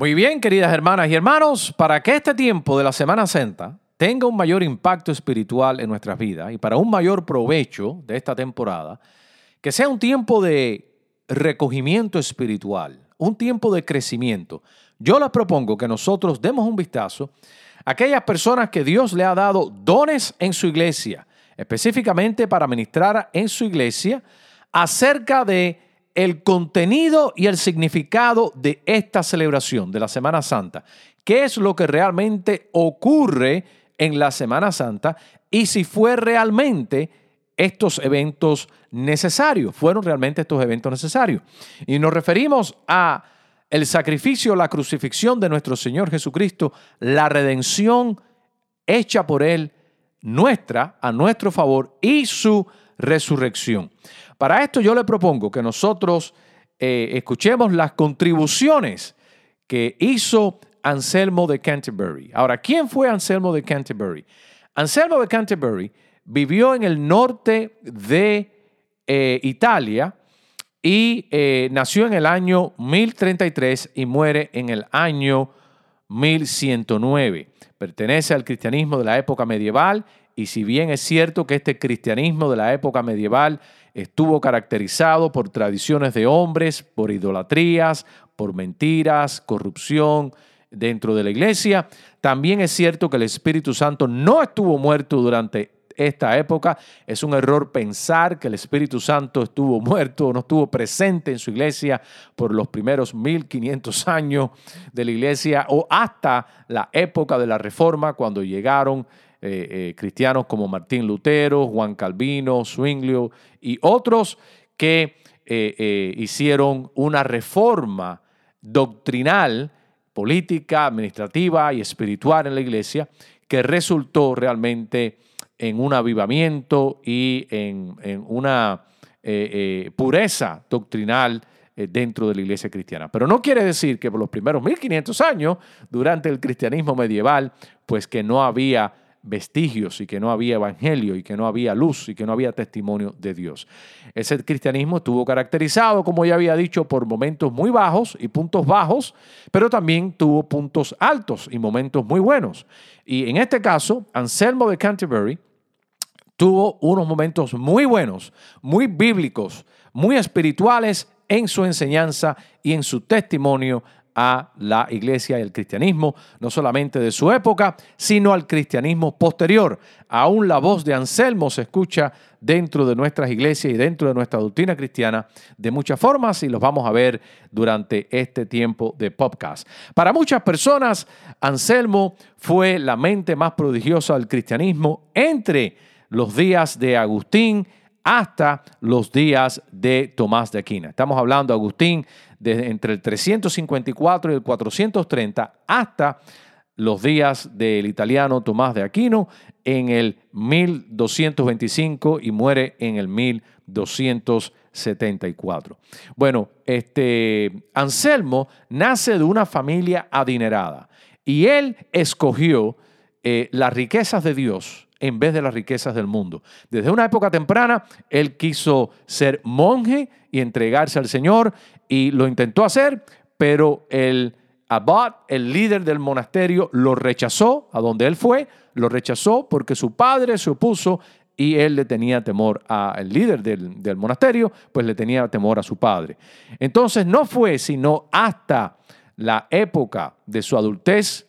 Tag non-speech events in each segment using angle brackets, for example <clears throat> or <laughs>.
Muy bien, queridas hermanas y hermanos, para que este tiempo de la Semana Santa tenga un mayor impacto espiritual en nuestras vidas y para un mayor provecho de esta temporada, que sea un tiempo de recogimiento espiritual, un tiempo de crecimiento. Yo les propongo que nosotros demos un vistazo a aquellas personas que Dios le ha dado dones en su iglesia, específicamente para ministrar en su iglesia acerca de el contenido y el significado de esta celebración de la Semana Santa. ¿Qué es lo que realmente ocurre en la Semana Santa y si fue realmente estos eventos necesarios, fueron realmente estos eventos necesarios. Y nos referimos a el sacrificio, la crucifixión de nuestro Señor Jesucristo, la redención hecha por Él, nuestra, a nuestro favor, y su resurrección. Para esto yo le propongo que nosotros eh, escuchemos las contribuciones que hizo Anselmo de Canterbury. Ahora, ¿quién fue Anselmo de Canterbury? Anselmo de Canterbury vivió en el norte de eh, Italia y eh, nació en el año 1033 y muere en el año 1109. Pertenece al cristianismo de la época medieval y si bien es cierto que este cristianismo de la época medieval estuvo caracterizado por tradiciones de hombres, por idolatrías, por mentiras, corrupción dentro de la iglesia. También es cierto que el Espíritu Santo no estuvo muerto durante esta época. Es un error pensar que el Espíritu Santo estuvo muerto o no estuvo presente en su iglesia por los primeros 1500 años de la iglesia o hasta la época de la Reforma cuando llegaron eh, eh, cristianos como Martín Lutero, Juan Calvino, Zwinglio y otros que eh, hicieron una reforma doctrinal, política, administrativa y espiritual en la iglesia que resultó realmente en un avivamiento y en, una pureza doctrinal dentro de la iglesia cristiana. Pero no quiere decir que por los primeros 1500 años, durante el cristianismo medieval, pues que no había vestigios y que no había evangelio y que no había luz y que no había testimonio de Dios. Ese cristianismo estuvo caracterizado, como ya había dicho, por momentos muy bajos y puntos bajos, pero también tuvo puntos altos y momentos muy buenos. Y en este caso, Anselmo de Canterbury tuvo unos momentos muy buenos, muy bíblicos, muy espirituales en su enseñanza y en su testimonio a la iglesia y el cristianismo, no solamente de su época, sino al cristianismo posterior. Aún la voz de Anselmo se escucha dentro de nuestras iglesias y dentro de nuestra doctrina cristiana de muchas formas y los vamos a ver durante este tiempo de podcast. Para muchas personas, Anselmo fue la mente más prodigiosa del cristianismo entre los días de Agustín hasta los días de Tomás de Aquina. Estamos hablando, Agustín, desde entre el 354 y el 430 hasta los días del italiano Tomás de Aquino en el 1225 y muere en el 1274. Bueno, este Anselmo nace de una familia adinerada y él escogió eh, las riquezas de Dios en vez de las riquezas del mundo. Desde una época temprana, él quiso ser monje y entregarse al Señor y lo intentó hacer, pero el abad, el líder del monasterio, lo rechazó a donde él fue, lo rechazó porque su padre se opuso y él le tenía temor al líder del, del, monasterio, pues le tenía temor a su padre. Entonces no fue sino hasta la época de su adultez,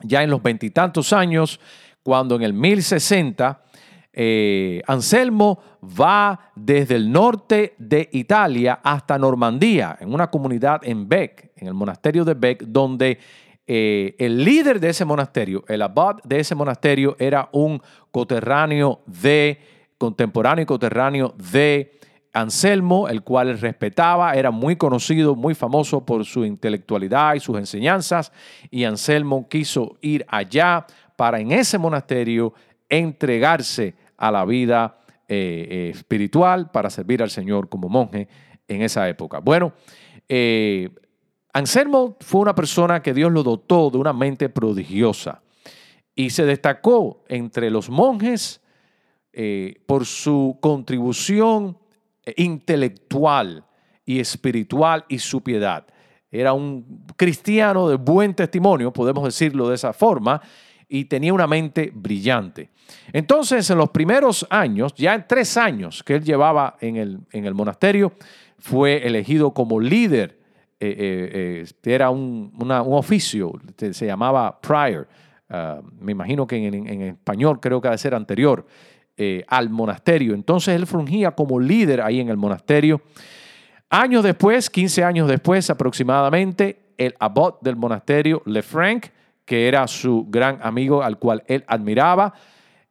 ya en los veintitantos años, cuando en el 1060 eh, Anselmo va desde el norte de Italia hasta Normandía, en una comunidad en Bec, en el monasterio de Bec, donde eh, el líder de ese monasterio, el abad de ese monasterio, era un coterráneo de, contemporáneo y coterráneo de Anselmo, el cual respetaba, era muy conocido, muy famoso por su intelectualidad y sus enseñanzas, y Anselmo quiso ir allá para en ese monasterio entregarse a la vida eh, eh, espiritual para servir al Señor como monje en esa época. Bueno, eh, Anselmo fue una persona que Dios lo dotó de una mente prodigiosa y se destacó entre los monjes por su contribución intelectual y espiritual y su piedad. Era un cristiano de buen testimonio, podemos decirlo de esa forma, y tenía una mente brillante. Entonces, en los primeros años, ya en tres años que él llevaba en el, en el monasterio, fue elegido como líder. Eh, eh, eh, era un, oficio, se llamaba prior. Ah, me imagino que en, español creo que debe ser anterior al monasterio. Entonces él fungía como líder ahí en el monasterio. Años después, 15 años después aproximadamente, el abad del monasterio, Lefranc, que era su gran amigo al cual él admiraba,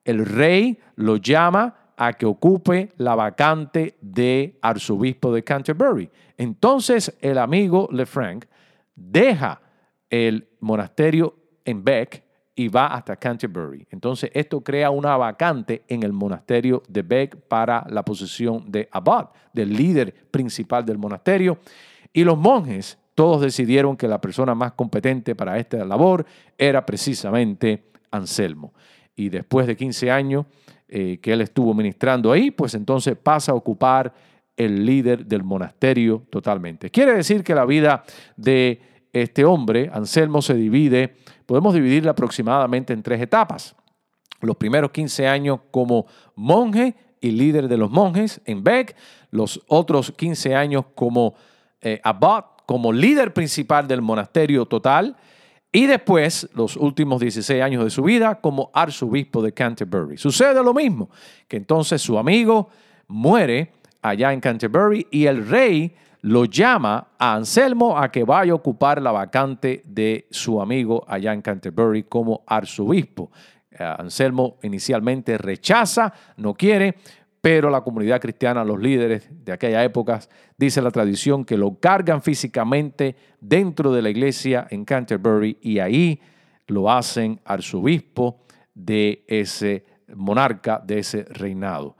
el rey lo llama a que ocupe la vacante de arzobispo de Canterbury. Entonces el amigo Lefranc deja el monasterio en Beck y va hasta Canterbury. Entonces esto crea una vacante en el monasterio de Beck para la posición de abad, del líder principal del monasterio. Y los monjes todos decidieron que la persona más competente para esta labor era precisamente Anselmo. Y después de 15 años eh, que él estuvo ministrando ahí, pues entonces pasa a ocupar el líder del monasterio totalmente. Quiere decir que la vida de este hombre, Anselmo, se divide, podemos dividirla aproximadamente en tres etapas. Los primeros 15 años como monje y líder de los monjes en Beck, los otros 15 años como eh, abad como líder principal del monasterio total y después los últimos 16 años de su vida como arzobispo de Canterbury. Sucede lo mismo, que entonces su amigo muere allá en Canterbury y el rey lo llama a Anselmo a que vaya a ocupar la vacante de su amigo allá en Canterbury como arzobispo. Eh, Anselmo inicialmente rechaza, no quiere, pero la comunidad cristiana, los líderes de aquella época, dice la tradición que lo cargan físicamente dentro de la iglesia en Canterbury y ahí lo hacen arzobispo de ese monarca, de ese reinado.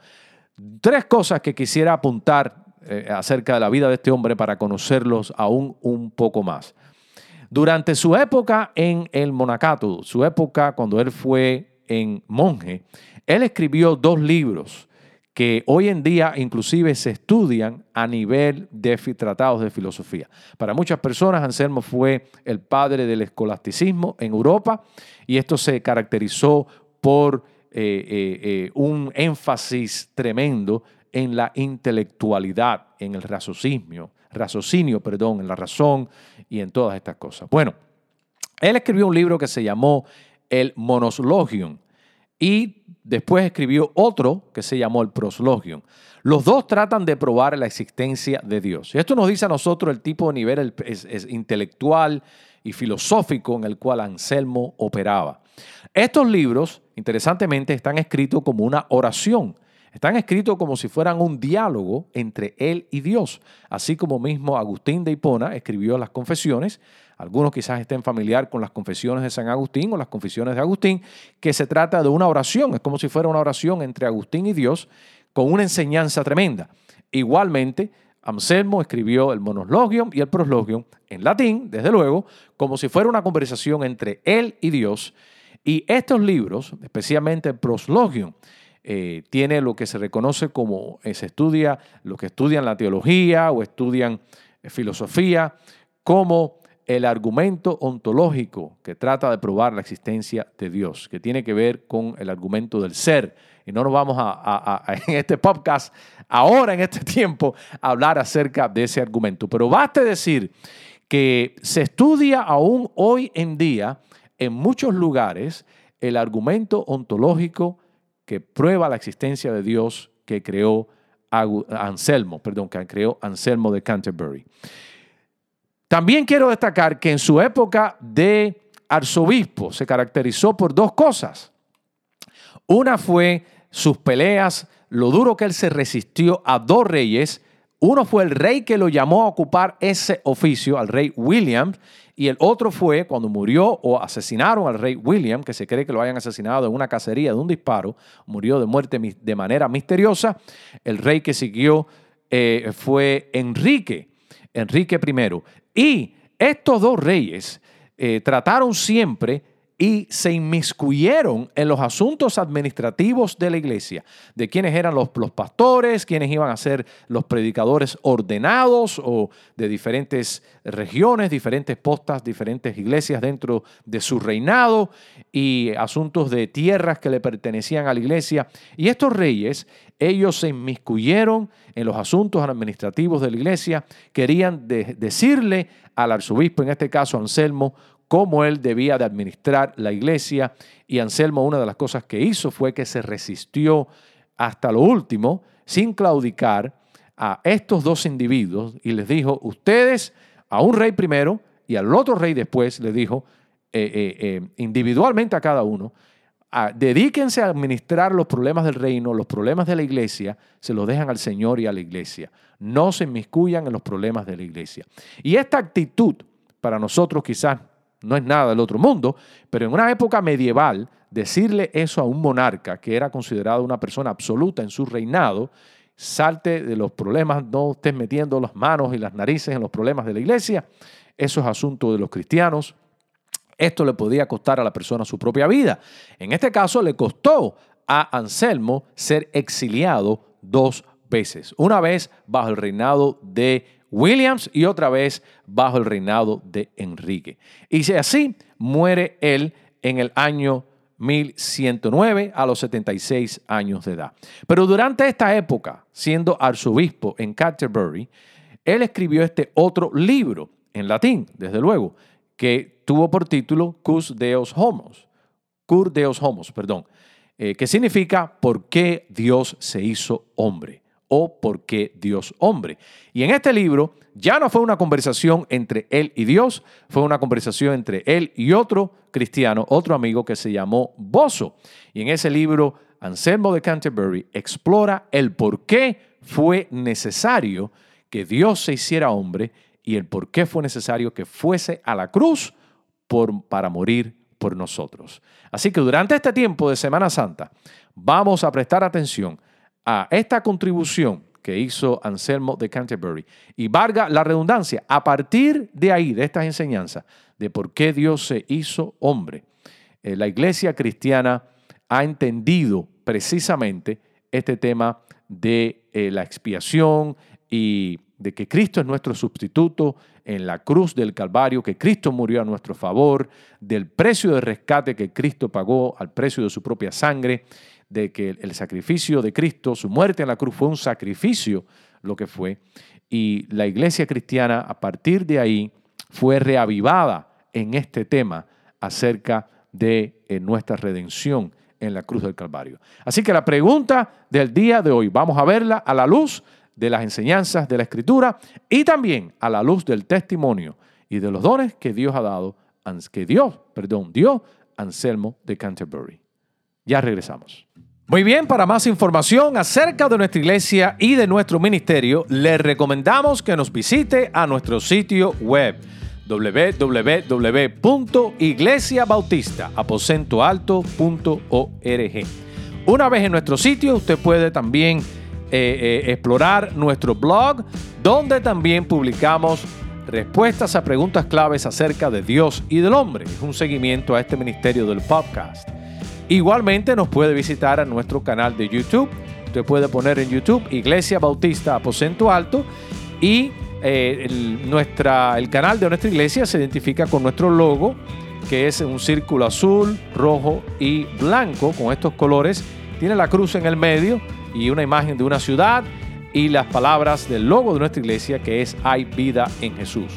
Tres cosas que quisiera apuntar eh, acerca de la vida de este hombre para conocerlos aún un poco más. Durante su época en el monacato, su época cuando él fue en monje, él escribió dos libros que hoy en día inclusive se estudian a nivel de tratados de filosofía. Para muchas personas, Anselmo fue el padre del escolasticismo en Europa y esto se caracterizó por eh, eh, eh, un énfasis tremendo en la intelectualidad, en el raciocinio, raciocinio, perdón, en la razón y en todas estas cosas. Bueno, él escribió un libro que se llamó El Monoslogium y después escribió otro que se llamó el Proslogium. Los dos tratan de probar la existencia de Dios. Esto nos dice a nosotros el tipo de nivel intelectual y filosófico en el cual Anselmo operaba. Estos libros, interesantemente, están escritos como una oración. Están escritos como si fueran un diálogo entre él y Dios, así como mismo Agustín de Hipona escribió las confesiones algunos quizás estén familiar con las confesiones de San Agustín o las confesiones de Agustín, que se trata de una oración, es como si fuera una oración entre Agustín y Dios con una enseñanza tremenda. Igualmente, Anselmo escribió el monologium y el proslogium en latín, desde luego, como si fuera una conversación entre él y Dios. Y estos libros, especialmente el proslogium, eh, tiene lo que se reconoce como eh, se estudia, lo que estudian la teología o estudian eh, filosofía, como el argumento ontológico que trata de probar la existencia de Dios, que tiene que ver con el argumento del ser. Y no nos vamos a, <laughs> en este podcast, ahora en este tiempo, a hablar acerca de ese argumento. Pero baste decir que se estudia aún hoy en día en muchos lugares el argumento ontológico que prueba la existencia de Dios que creó Anselmo, perdón, que creó Anselmo de Canterbury. También quiero destacar que en su época de arzobispo se caracterizó por dos cosas. Una fue sus peleas, lo duro que él se resistió a dos reyes. Uno fue el rey que lo llamó a ocupar ese oficio, al rey William, y el otro fue cuando murió o asesinaron al rey William, que se cree que lo hayan asesinado en una cacería de un disparo, murió de muerte de manera misteriosa. El rey que siguió eh, fue Enrique, Enrique I. Y estos dos reyes eh, trataron siempre y se inmiscuyeron en los asuntos administrativos de la iglesia, de quiénes eran los, los, pastores, quiénes iban a ser los predicadores ordenados o de diferentes regiones, diferentes postas, diferentes iglesias dentro de su reinado y asuntos de tierras que le pertenecían a la iglesia. Y estos reyes, ellos se inmiscuyeron en los asuntos administrativos de la iglesia, querían decirle al arzobispo, en este caso Anselmo, cómo él debía de administrar la iglesia. Y Anselmo una de las cosas que hizo fue que se resistió hasta lo último, sin claudicar, a estos dos individuos y les dijo, ustedes, a un rey primero y al otro rey después, le dijo eh, eh, eh, individualmente a cada uno, dedíquense a administrar los problemas del reino, los problemas de la iglesia, se los dejan al Señor y a la iglesia. No se inmiscuyan en los problemas de la iglesia. Y esta actitud, para nosotros quizás no es nada del otro mundo, pero en una época medieval, decirle eso a un monarca que era considerado una persona absoluta en su reinado, salte de los problemas, no estés metiendo las manos y las narices en los problemas de la iglesia, eso es asunto de los cristianos. Esto le podía costar a la persona su propia vida. En este caso le costó a Anselmo ser exiliado dos veces. Una vez bajo el reinado de Williams y otra vez bajo el reinado de Enrique. Y así muere él en el año 1109 a los 76 años de edad. Pero durante esta época, siendo arzobispo en Canterbury, él escribió este otro libro en latín, desde luego, que tuvo por título Cus Deus Homos, Cur Deus Homos, perdón, eh, que significa ¿Por qué Dios se hizo hombre? o por qué Dios hombre. Y en este libro ya no fue una conversación entre él y Dios, fue una conversación entre él y otro cristiano, otro amigo que se llamó Bozo. Y en ese libro, Anselmo de Canterbury explora el por qué fue necesario que Dios se hiciera hombre y el por qué fue necesario que fuese a la cruz para morir por nosotros. Así que durante este tiempo de Semana Santa vamos a prestar atención a esta contribución que hizo Anselmo de Canterbury y valga la redundancia, a partir de ahí, de estas enseñanzas, de por qué Dios se hizo hombre, eh, la iglesia cristiana ha entendido precisamente este tema de eh, la expiación y de que Cristo es nuestro sustituto en la cruz del Calvario, que Cristo murió a nuestro favor, del precio de rescate que Cristo pagó al precio de su propia sangre de que el sacrificio de Cristo, su muerte en la cruz fue un sacrificio lo que fue. Y la iglesia cristiana a partir de ahí fue reavivada en este tema acerca de eh, nuestra redención en la cruz del Calvario. Así que la pregunta del día de hoy, vamos a verla a la luz de las enseñanzas de la Escritura y también a la luz del testimonio y de los dones que Dios ha dado, que Dios, perdón, dio Anselmo de Canterbury. Ya regresamos. Muy bien, para más información acerca de nuestra iglesia y de nuestro ministerio, le recomendamos que nos visite a nuestro sitio web www.iglesiabautistaaposentoalto.org. Una vez en nuestro sitio, usted puede también eh, eh, explorar nuestro blog, donde también publicamos respuestas a preguntas claves acerca de Dios y del hombre. Es un seguimiento a este ministerio del podcast. Igualmente nos puede visitar a nuestro canal de YouTube. Usted puede poner en YouTube Iglesia Bautista Aposento Alto y eh, nuestra, el canal de nuestra iglesia se identifica con nuestro logo, que es un círculo azul, rojo y blanco con estos colores. Tiene la cruz en el medio y una imagen de una ciudad y las palabras del logo de nuestra iglesia que es Hay vida en Jesús.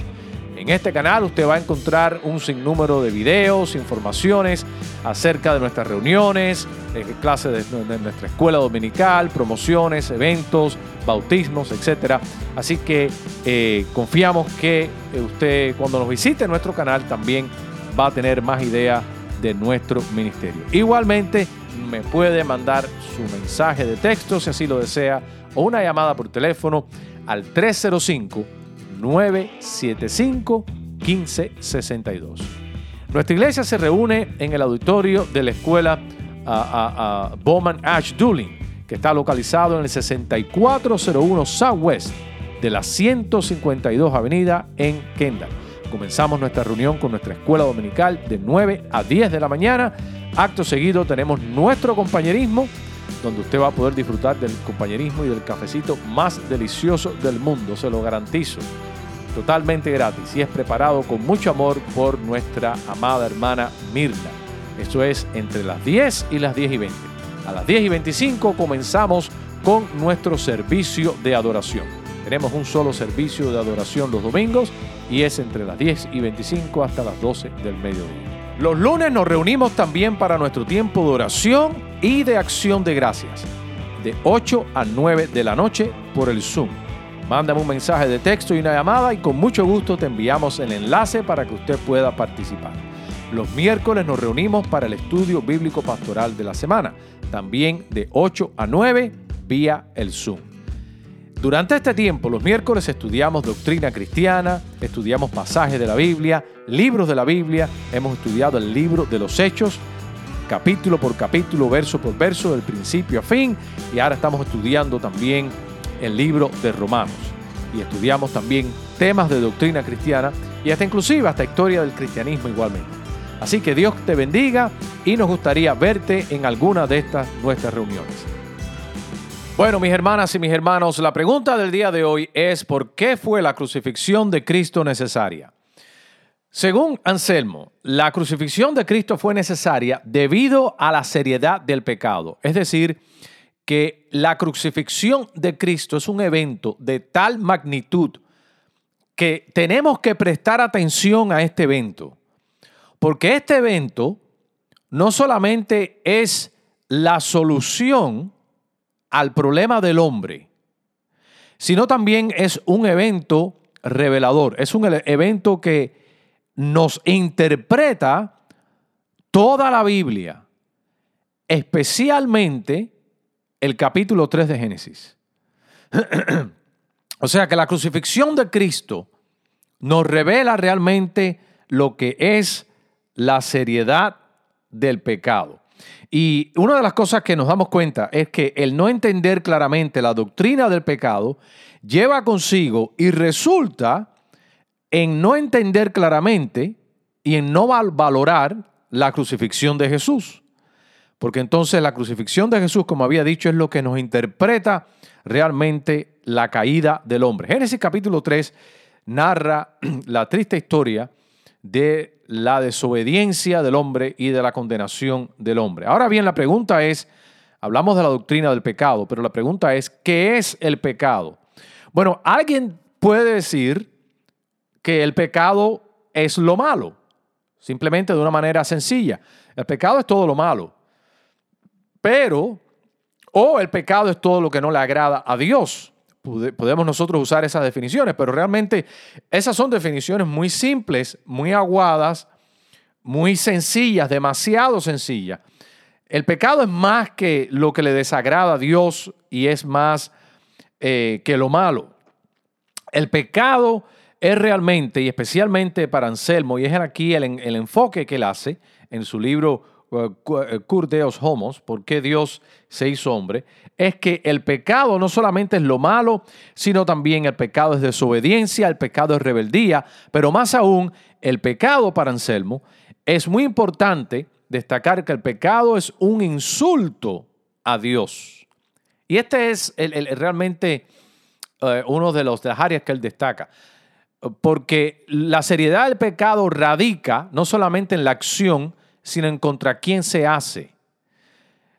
En este canal usted va a encontrar un sinnúmero de videos, informaciones acerca de nuestras reuniones, eh, clases de, nuestra escuela dominical, promociones, eventos, bautismos, etc. Así que eh, confiamos que usted cuando nos visite nuestro canal también va a tener más idea de nuestro ministerio. Igualmente me puede mandar su mensaje de texto si así lo desea o una llamada por teléfono al 305 975 1562. Nuestra iglesia se reúne en el auditorio de la escuela Bowman Ash Dooling, que está localizado en el 6401 Southwest de la 152 Avenida en Kendall. Comenzamos nuestra reunión con nuestra escuela dominical de 9 a 10 de la mañana. Acto seguido tenemos nuestro compañerismo, donde usted va a poder disfrutar del compañerismo y del cafecito más delicioso del mundo, se lo garantizo. Totalmente gratis y es preparado con mucho amor por nuestra amada hermana Mirna. Eso es entre las 10 y las 10 y 20. A las 10 y 25 comenzamos con nuestro servicio de adoración. Tenemos un solo servicio de adoración los domingos y es entre las 10 y 25 hasta las 12 del mediodía. Los lunes nos reunimos también para nuestro tiempo de oración y de acción de gracias, de 8 a 9 de la noche por el Zoom. Mándame un mensaje de texto y una llamada y con mucho gusto te enviamos el enlace para que usted pueda participar. Los miércoles nos reunimos para el estudio bíblico pastoral de la semana, también de 8 a 9 vía el Zoom. Durante este tiempo, los miércoles estudiamos doctrina cristiana, estudiamos pasajes de la Biblia, libros de la Biblia, hemos estudiado el libro de los Hechos, capítulo por capítulo, verso por verso, del principio a fin, y ahora estamos estudiando también el libro de Romanos. Y estudiamos también temas de doctrina cristiana y hasta inclusive hasta historia del cristianismo igualmente. Así que Dios te bendiga y nos gustaría verte en alguna de estas nuestras reuniones. Bueno, mis hermanas y mis hermanos, la pregunta del día de hoy es ¿por qué fue la crucifixión de Cristo necesaria? Según Anselmo, la crucifixión de Cristo fue necesaria debido a la seriedad del pecado. Es decir, que la crucifixión de Cristo es un evento de tal magnitud que tenemos que prestar atención a este evento. Porque este evento no solamente es la solución al problema del hombre, sino también es un evento revelador, es un evento que nos interpreta toda la Biblia, especialmente el capítulo 3 de Génesis. <clears throat> o sea que la crucifixión de Cristo nos revela realmente lo que es la seriedad del pecado. Y una de las cosas que nos damos cuenta es que el no entender claramente la doctrina del pecado lleva consigo y resulta en no entender claramente y en no valorar la crucifixión de Jesús. Porque entonces la crucifixión de Jesús, como había dicho, es lo que nos interpreta realmente la caída del hombre. Génesis capítulo 3 narra <clears throat> la triste historia de la desobediencia del hombre y de la condenación del hombre. Ahora bien, la pregunta es, hablamos de la doctrina del pecado, pero la pregunta es, ¿qué es el pecado? Bueno, alguien puede decir que el pecado es lo malo, simplemente de una manera sencilla. El pecado es todo lo malo, pero, o el pecado es todo lo que no le agrada a Dios podemos nosotros usar esas definiciones, pero realmente esas son definiciones muy simples, muy aguadas, muy sencillas, demasiado sencillas. El pecado es más que lo que le desagrada a Dios y es más eh, que lo malo. El pecado es realmente, y especialmente para Anselmo, y es aquí el, el enfoque que él hace en su libro Cur Deus Homos, ¿por qué Dios se hizo hombre? es que el pecado no solamente es lo malo, sino también el pecado es desobediencia, el pecado es rebeldía, pero más aún, el pecado para Anselmo es muy importante destacar que el pecado es un insulto a Dios. Y este es realmente eh, uno de, los, de las áreas que él destaca. Porque la seriedad del pecado radica no solamente en la acción, sino en contra quién se hace.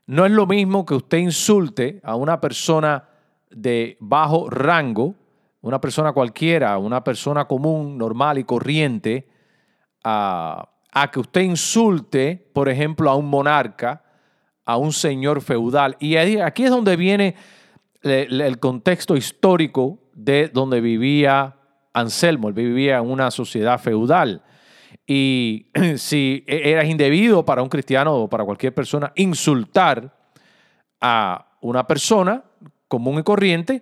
No es lo mismo que usted insulte a una persona de bajo rango una persona cualquiera, una persona común, normal y corriente, a, que usted insulte, por ejemplo, a un monarca, a un señor feudal. Y aquí es donde viene el, contexto histórico de donde vivía Anselmo. Él vivía en una sociedad feudal. Y <clears throat> si e, era indebido para un cristiano o para cualquier persona insultar a una persona común y corriente,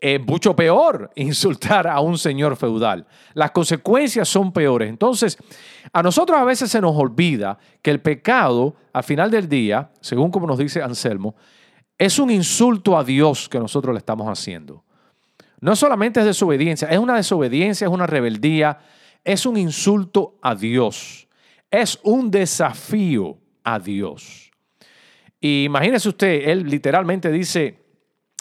es mucho peor <laughs> insultar a un señor feudal. Las consecuencias son peores. Entonces, a nosotros a veces se nos olvida que el pecado, al final del día, según como nos dice Anselmo, es un insulto a Dios que nosotros le estamos haciendo. No solamente es desobediencia, es una desobediencia, es una rebeldía, es un insulto a Dios, es un desafío a Dios. Imagínese usted, él literalmente dice,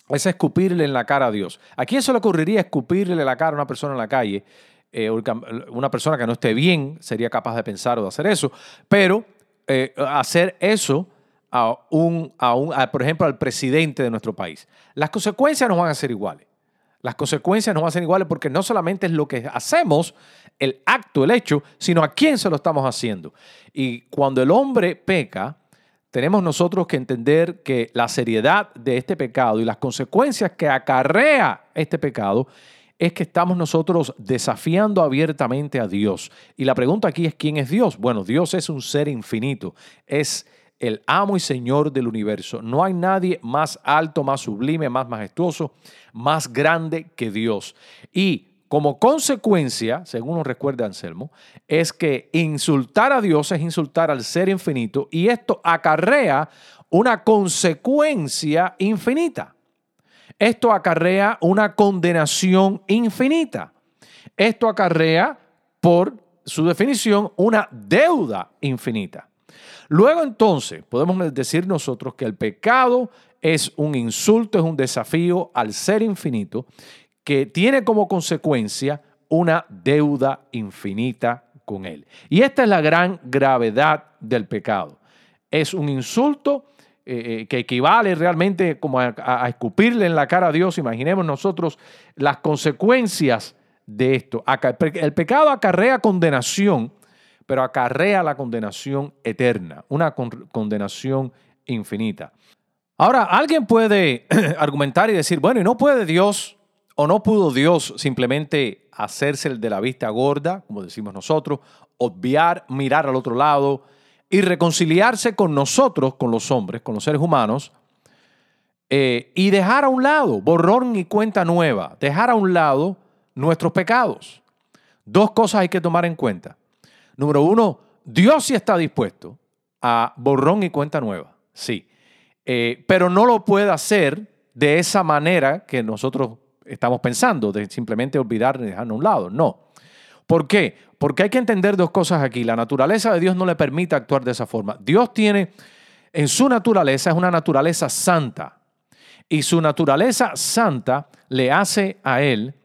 es escupirle en la cara a Dios. ¿A quién se le ocurriría escupirle la cara a una persona en la calle? Eh, una persona que no esté bien sería capaz de pensar o de hacer eso, pero eh, hacer eso a un, a un por ejemplo, al presidente de nuestro país. Las consecuencias no van a ser iguales. Las consecuencias no van a ser iguales porque no solamente es lo que hacemos, el acto, el hecho, sino a quién se lo estamos haciendo. Y cuando el hombre peca, tenemos nosotros que entender que la seriedad de este pecado y las consecuencias que acarrea este pecado es que estamos nosotros desafiando abiertamente a Dios. Y la pregunta aquí es, ¿quién es Dios? Bueno, Dios es un ser infinito, es el amo y señor del universo. No hay nadie más alto, más sublime, más majestuoso, más grande que Dios. Y como consecuencia, según nos recuerda Anselmo, es que insultar a Dios es insultar al ser infinito y esto acarrea una consecuencia infinita. Esto acarrea una condenación infinita. Esto acarrea, por su definición, una deuda infinita. Luego entonces podemos decir nosotros que el pecado es un insulto, es un desafío al ser infinito que tiene como consecuencia una deuda infinita con Él. Y esta es la gran gravedad del pecado. Es un insulto eh, eh, que equivale realmente como a, escupirle en la cara a Dios. Imaginemos nosotros las consecuencias de esto. El pecado acarrea condenación, pero acarrea la condenación eterna, una condenación infinita. Ahora, alguien puede <clears throat> argumentar y decir, bueno, ¿y no puede Dios ¿O no pudo Dios simplemente hacerse el de la vista gorda, como decimos nosotros, obviar, mirar al otro lado y reconciliarse con nosotros, con los hombres, con los seres humanos, eh, y dejar a un lado, borrón y cuenta nueva, dejar a un lado nuestros pecados? Dos cosas hay que tomar en cuenta. Número uno, Dios sí está dispuesto a borrón y cuenta nueva, sí, eh, pero no lo puede hacer de esa manera que nosotros estamos pensando, de simplemente olvidar y dejarlo a un lado. No. ¿Por qué? Porque hay que entender dos cosas aquí. La naturaleza de Dios no le permite actuar de esa forma. Dios tiene, en su naturaleza, es una naturaleza santa. Y su naturaleza santa le hace a Él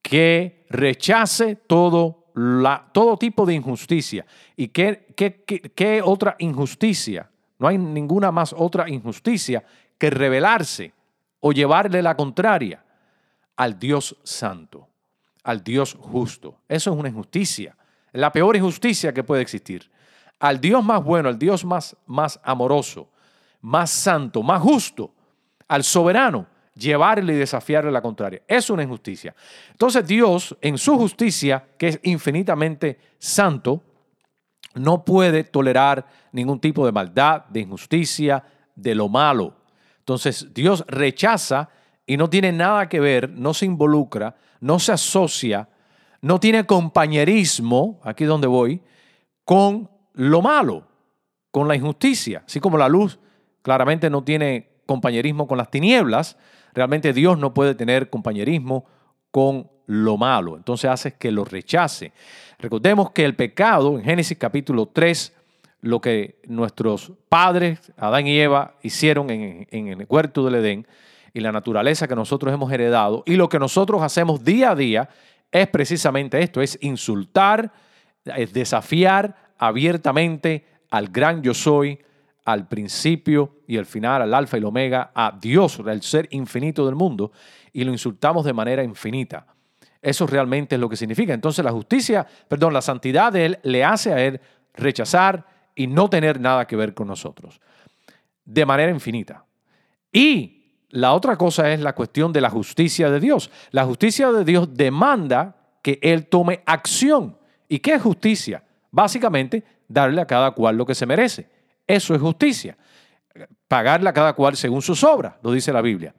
que rechace todo, la, todo tipo de injusticia. ¿Y qué, qué, qué otra injusticia? No hay ninguna más otra injusticia que rebelarse o llevarle la contraria al Dios santo, al Dios justo. Eso es una injusticia, la peor injusticia que puede existir. Al Dios más bueno, al Dios más, más amoroso, más santo, más justo, al soberano, llevarle y desafiarle la contraria. Es una injusticia. Entonces Dios, en su justicia, que es infinitamente santo, no puede tolerar ningún tipo de maldad, de injusticia, de lo malo. Entonces Dios rechaza y no tiene nada que ver, no se involucra, no se asocia, no tiene compañerismo, aquí donde voy, con lo malo, con la injusticia. Así como la luz claramente no tiene compañerismo con las tinieblas, realmente Dios no puede tener compañerismo con lo malo. Entonces hace que lo rechace. Recordemos que el pecado, en Génesis capítulo 3, lo que nuestros padres, Adán y Eva, hicieron en, en el huerto del Edén, y la naturaleza que nosotros hemos heredado y lo que nosotros hacemos día a día es precisamente esto, es insultar, es desafiar abiertamente al gran yo soy, al principio y al final, al alfa y el omega, a Dios, el ser infinito del mundo. y lo insultamos de manera infinita. Eso realmente es lo que significa. Entonces la justicia, perdón, la santidad de Él le hace a Él rechazar y no tener nada que ver con nosotros. De manera infinita. Y la otra cosa es la cuestión de la justicia de Dios. La justicia de Dios demanda que Él tome acción. ¿Y qué es justicia? Básicamente, darle a cada cual lo que se merece. Eso es justicia. Pagarle a cada cual según sus obras, lo dice la Biblia.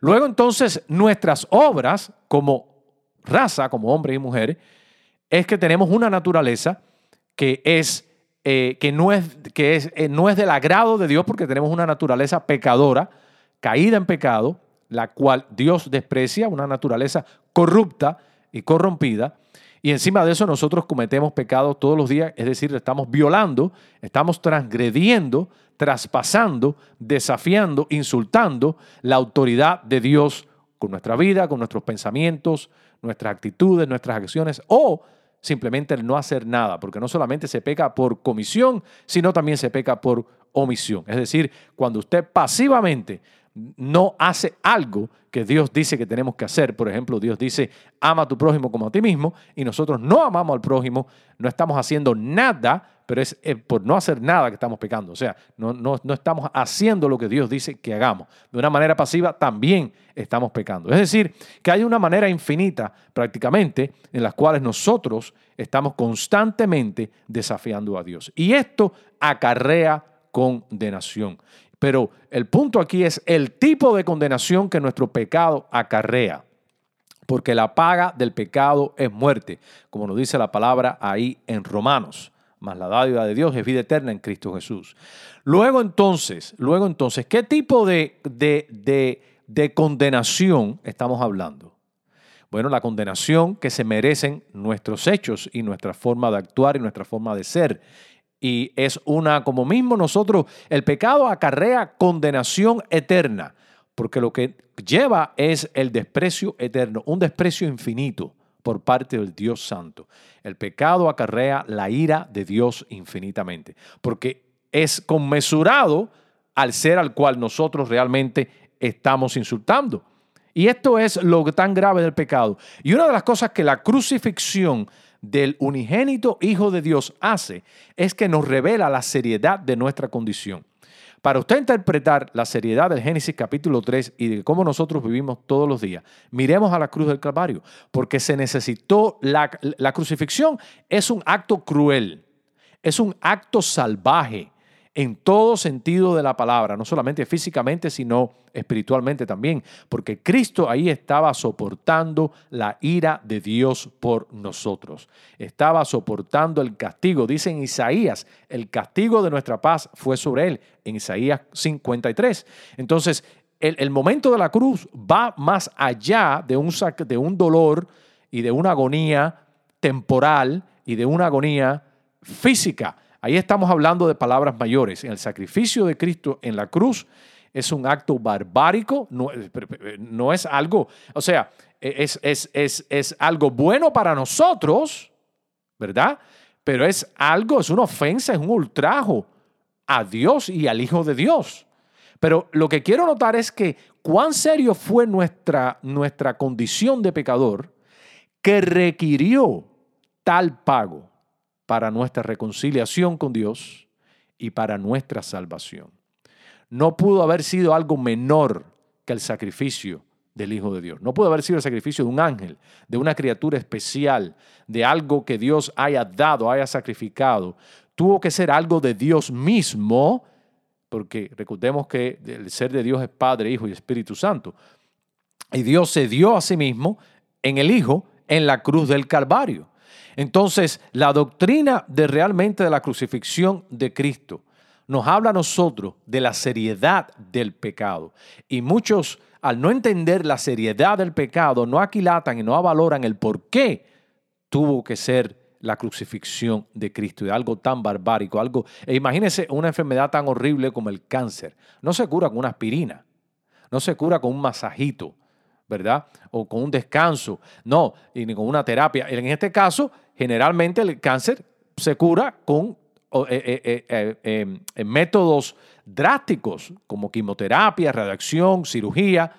Luego entonces nuestras obras como raza, como hombres y mujeres, es que tenemos una naturaleza que es eh, que, no es, que es, eh, no es del agrado de Dios porque tenemos una naturaleza pecadora, caída en pecado, la cual Dios desprecia, una naturaleza corrupta y corrompida. Y encima de eso nosotros cometemos pecados todos los días, es decir, estamos violando, estamos transgrediendo, traspasando, desafiando, insultando la autoridad de Dios con nuestra vida, con nuestros pensamientos, nuestras actitudes, nuestras acciones o simplemente el no hacer nada, porque no solamente se peca por comisión, sino también se peca por omisión. Es decir, cuando usted pasivamente no hace algo que Dios dice que tenemos que hacer. Por ejemplo, Dios dice, ama a tu prójimo como a ti mismo, y nosotros no amamos al prójimo, no estamos haciendo nada, pero es eh, por no hacer nada que estamos pecando. O sea, no, no, no estamos haciendo lo que Dios dice que hagamos. De una manera pasiva también estamos pecando. Es decir, que hay una manera infinita prácticamente en las cuales nosotros estamos constantemente desafiando a Dios. Y esto acarrea condenación. Pero el punto aquí es el tipo de condenación que nuestro pecado acarrea. Porque la paga del pecado es muerte, como nos dice la palabra ahí en Romanos. Más la dádiva de Dios es vida eterna en Cristo Jesús. Luego entonces, luego entonces, ¿qué tipo de, de, de condenación estamos hablando? Bueno, la condenación que se merecen nuestros hechos y nuestra forma de actuar y nuestra forma de ser y es una, como mismo nosotros, el pecado acarrea condenación eterna, porque lo que lleva es el desprecio eterno, un desprecio infinito por parte del Dios Santo. El pecado acarrea la ira de Dios infinitamente, porque es conmesurado al ser al cual nosotros realmente estamos insultando. Y esto es lo tan grave del pecado. Y una de las cosas que la crucifixión del unigénito Hijo de Dios hace es que nos revela la seriedad de nuestra condición. Para usted interpretar la seriedad del Génesis capítulo 3 y de cómo nosotros vivimos todos los días, miremos a la cruz del Calvario, porque se necesitó la, la crucifixión, es un acto cruel, es un acto salvaje, en todo sentido de la palabra, no solamente físicamente, sino espiritualmente también, porque Cristo ahí estaba soportando la ira de Dios por nosotros. Estaba soportando el castigo. Dice en Isaías, el castigo de nuestra paz fue sobre él, en Isaías 53. Entonces, el, momento de la cruz va más allá de un, de un dolor y de una agonía temporal y de una agonía física Ahí estamos hablando de palabras mayores. El sacrificio de Cristo en la cruz es un acto barbárico, no, no es algo, o sea, es, es, es, es, algo bueno para nosotros, ¿verdad? Pero es algo, es una ofensa, es un ultrajo a Dios y al Hijo de Dios. Pero lo que quiero notar es que cuán serio fue nuestra, nuestra condición de pecador que requirió tal pago para nuestra reconciliación con Dios y para nuestra salvación. No pudo haber sido algo menor que el sacrificio del Hijo de Dios. No pudo haber sido el sacrificio de un ángel, de una criatura especial, de algo que Dios haya dado, haya sacrificado. Tuvo que ser algo de Dios mismo, porque recordemos que el ser de Dios es Padre, Hijo y Espíritu Santo. Y Dios se dio a sí mismo en el Hijo en la cruz del Calvario. Entonces, la doctrina de realmente de la crucifixión de Cristo nos habla a nosotros de la seriedad del pecado. Y muchos, al no entender la seriedad del pecado, no aquilatan y no avaloran el por qué tuvo que ser la crucifixión de Cristo, de algo tan barbárico, algo, e imagínense una enfermedad tan horrible como el cáncer. No se cura con una aspirina, no se cura con un masajito, ¿verdad? O con un descanso, no, y ni con una terapia. En este caso, generalmente el cáncer se cura con eh, eh, eh, métodos drásticos como quimioterapia, radiación, cirugía.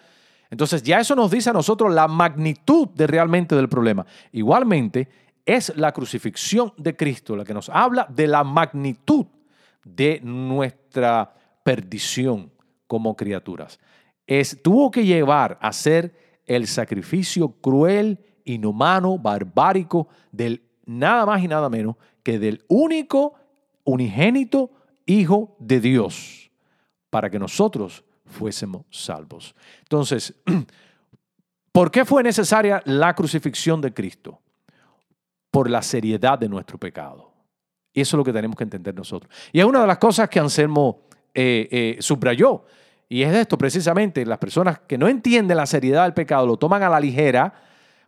Entonces ya eso nos dice a nosotros la magnitud de realmente del problema. Igualmente, es la crucifixión de Cristo la que nos habla de la magnitud de nuestra perdición como criaturas. Tuvo que llevar a ser el sacrificio cruel, inhumano, barbárico del nada más y nada menos que del único unigénito Hijo de Dios, para que nosotros fuésemos salvos. Entonces, <clears throat> ¿por qué fue necesaria la crucifixión de Cristo? Por la seriedad de nuestro pecado. Y eso es lo que tenemos que entender nosotros. Y es una de las cosas que Anselmo eh, eh, subrayó. Y es esto precisamente, las personas que no entienden la seriedad del pecado, lo toman a la ligera,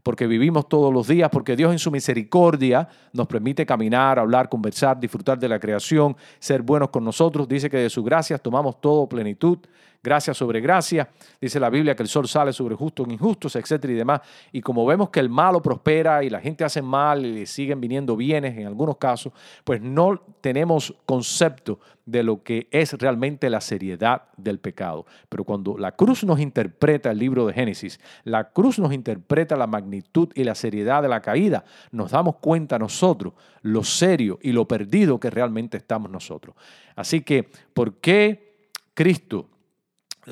porque vivimos todos los días, porque Dios en su misericordia nos permite caminar, hablar, conversar, disfrutar de la creación, ser buenos con nosotros. Dice que de su gracia tomamos todo plenitud gracia sobre gracia. Dice la Biblia que el sol sale sobre justos e injustos, etcétera y demás. Y como vemos que el malo prospera y la gente hace mal y le siguen viniendo bienes en algunos casos, pues no tenemos concepto de lo que es realmente la seriedad del pecado. Pero cuando la cruz nos interpreta el libro de Génesis, la cruz nos interpreta la magnitud y la seriedad de la caída, nos damos cuenta nosotros lo serio y lo perdido que realmente estamos nosotros. Así que, ¿por qué Cristo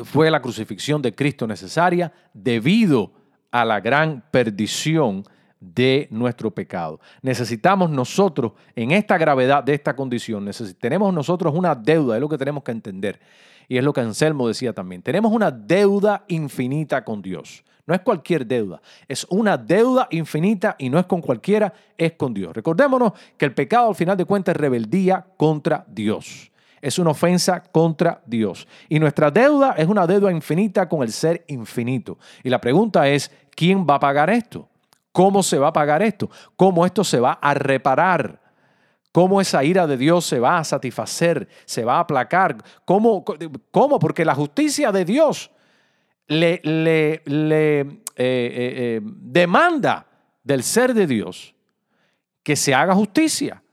fue la crucifixión de Cristo necesaria debido a la gran perdición de nuestro pecado. Necesitamos nosotros, en esta gravedad de esta condición, tenemos nosotros una deuda, es lo que tenemos que entender. Y es lo que Anselmo decía también. Tenemos una deuda infinita con Dios. No es cualquier deuda, es una deuda infinita y no es con cualquiera, es con Dios. Recordémonos que el pecado al final de cuentas es rebeldía contra Dios es una ofensa contra Dios. Y nuestra deuda es una deuda infinita con el ser infinito. Y la pregunta es, ¿quién va a pagar esto? ¿Cómo se va a pagar esto? ¿Cómo esto se va a reparar? ¿Cómo esa ira de Dios se va a satisfacer? ¿Se va a aplacar? ¿Cómo? cómo? Porque la justicia de Dios le, le, eh, eh, eh, demanda del ser de Dios que se haga justicia.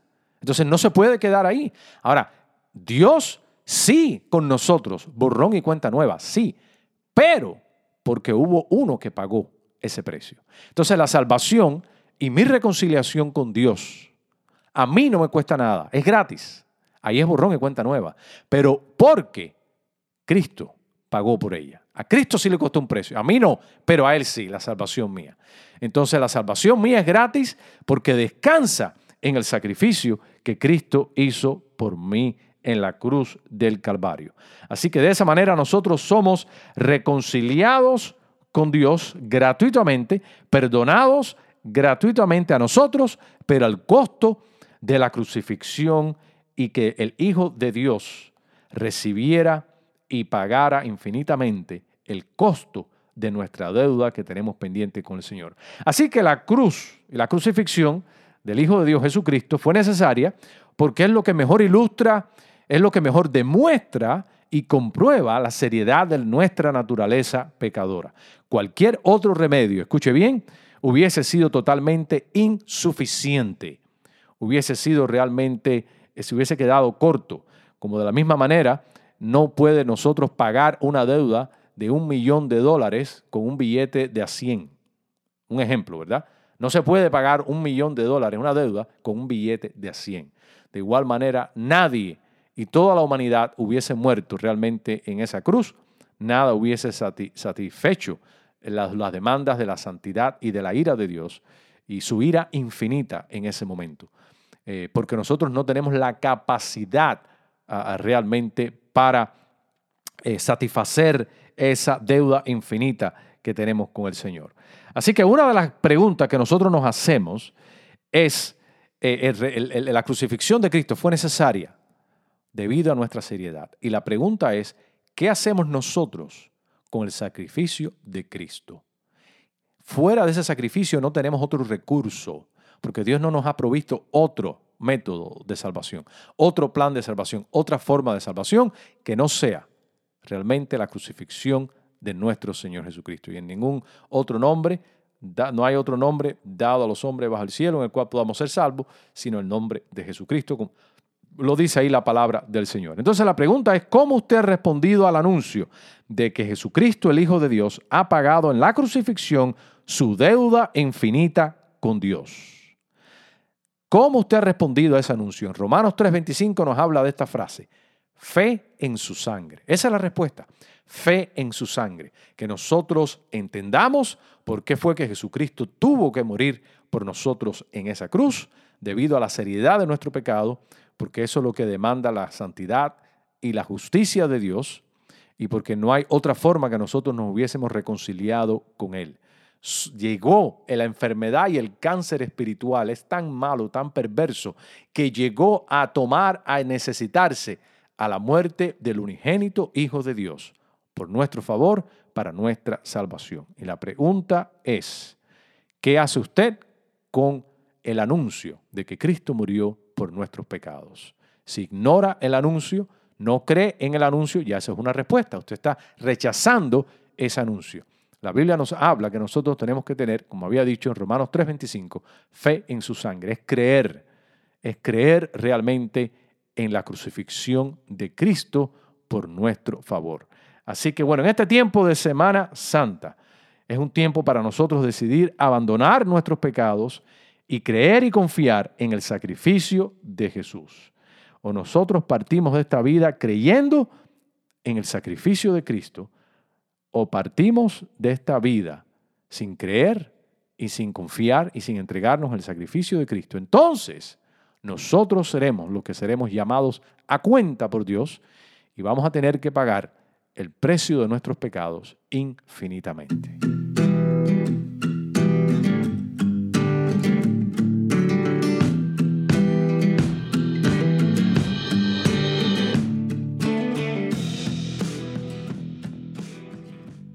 Entonces no se puede quedar ahí. Ahora, Dios sí con nosotros, borrón y cuenta nueva, sí, pero porque hubo uno que pagó ese precio. Entonces la salvación y mi reconciliación con Dios, a mí no me cuesta nada, es gratis. Ahí es borrón y cuenta nueva. Pero porque Cristo pagó por ella. A Cristo sí le costó un precio, a mí no, pero a Él sí, la salvación mía. Entonces la salvación mía es gratis porque descansa en el sacrificio que Cristo hizo por mí en la cruz del Calvario. Así que de esa manera nosotros somos reconciliados con Dios gratuitamente, perdonados gratuitamente a nosotros, pero al costo de la crucifixión y que el Hijo de Dios recibiera y pagara infinitamente el costo de nuestra deuda que tenemos pendiente con el Señor. Así que la cruz y la crucifixión del Hijo de Dios Jesucristo fue necesaria porque es lo que mejor ilustra es lo que mejor demuestra y comprueba la seriedad de nuestra naturaleza pecadora. Cualquier otro remedio, escuche bien, hubiese sido totalmente insuficiente, hubiese sido realmente, eh, se hubiese quedado corto. Como de la misma manera, no puede nosotros pagar una deuda de un millón de dólares con un billete de a 100. Un ejemplo, ¿verdad? No se puede pagar un millón de dólares, una deuda, con un billete de a 100. De igual manera, nadie y toda la humanidad hubiese muerto realmente en esa cruz, nada hubiese satisfecho las, demandas de la santidad y de la ira de Dios y su ira infinita en ese momento. Eh, porque nosotros no tenemos la capacidad realmente para eh, satisfacer esa deuda infinita que tenemos con el Señor. Así que una de las preguntas que nosotros nos hacemos es, eh, ¿la crucifixión de Cristo fue necesaria? Debido a nuestra seriedad. Y la pregunta es, ¿qué hacemos nosotros con el sacrificio de Cristo? Fuera de ese sacrificio no tenemos otro recurso, porque Dios no nos ha provisto otro método de salvación, otro plan de salvación, otra forma de salvación que no sea realmente la crucifixión de nuestro Señor Jesucristo. Y en ningún otro nombre, no hay otro nombre dado a los hombres bajo el cielo en el cual podamos ser salvos, sino el nombre de Jesucristo, Lo dice ahí la palabra del Señor. Entonces la pregunta es, ¿cómo usted ha respondido al anuncio de que Jesucristo, el Hijo de Dios, ha pagado en la crucifixión su deuda infinita con Dios? ¿Cómo usted ha respondido a ese anuncio? En Romanos 3:25 nos habla de esta frase, fe en su sangre. Esa es la respuesta, fe en su sangre. Que nosotros entendamos por qué fue que Jesucristo tuvo que morir por nosotros en esa cruz, debido a la seriedad de nuestro pecado, porque eso es lo que demanda la santidad y la justicia de Dios, y porque no hay otra forma que nosotros nos hubiésemos reconciliado con Él llegó la enfermedad y el cáncer espiritual es tan malo, tan perverso, que llegó a tomar, a necesitarse a la muerte del unigénito Hijo de Dios por nuestro favor, para nuestra salvación. Y la pregunta es, ¿qué hace usted con el anuncio de que Cristo murió por nuestros pecados? Si ignora el anuncio, no cree en el anuncio, ya esa es una respuesta. Usted está rechazando ese anuncio. La Biblia nos habla que nosotros tenemos que tener, como había dicho en Romanos 3:25, fe en su sangre. Es creer, es creer realmente en la crucifixión de Cristo por nuestro favor. Así que bueno, en este tiempo de Semana Santa es un tiempo para nosotros decidir abandonar nuestros pecados y creer y confiar en el sacrificio de Jesús. O nosotros partimos de esta vida creyendo en el sacrificio de Cristo o partimos de esta vida sin creer y sin confiar y sin entregarnos al sacrificio de Cristo, entonces nosotros seremos los que seremos llamados a cuenta por Dios y vamos a tener que pagar el precio de nuestros pecados infinitamente.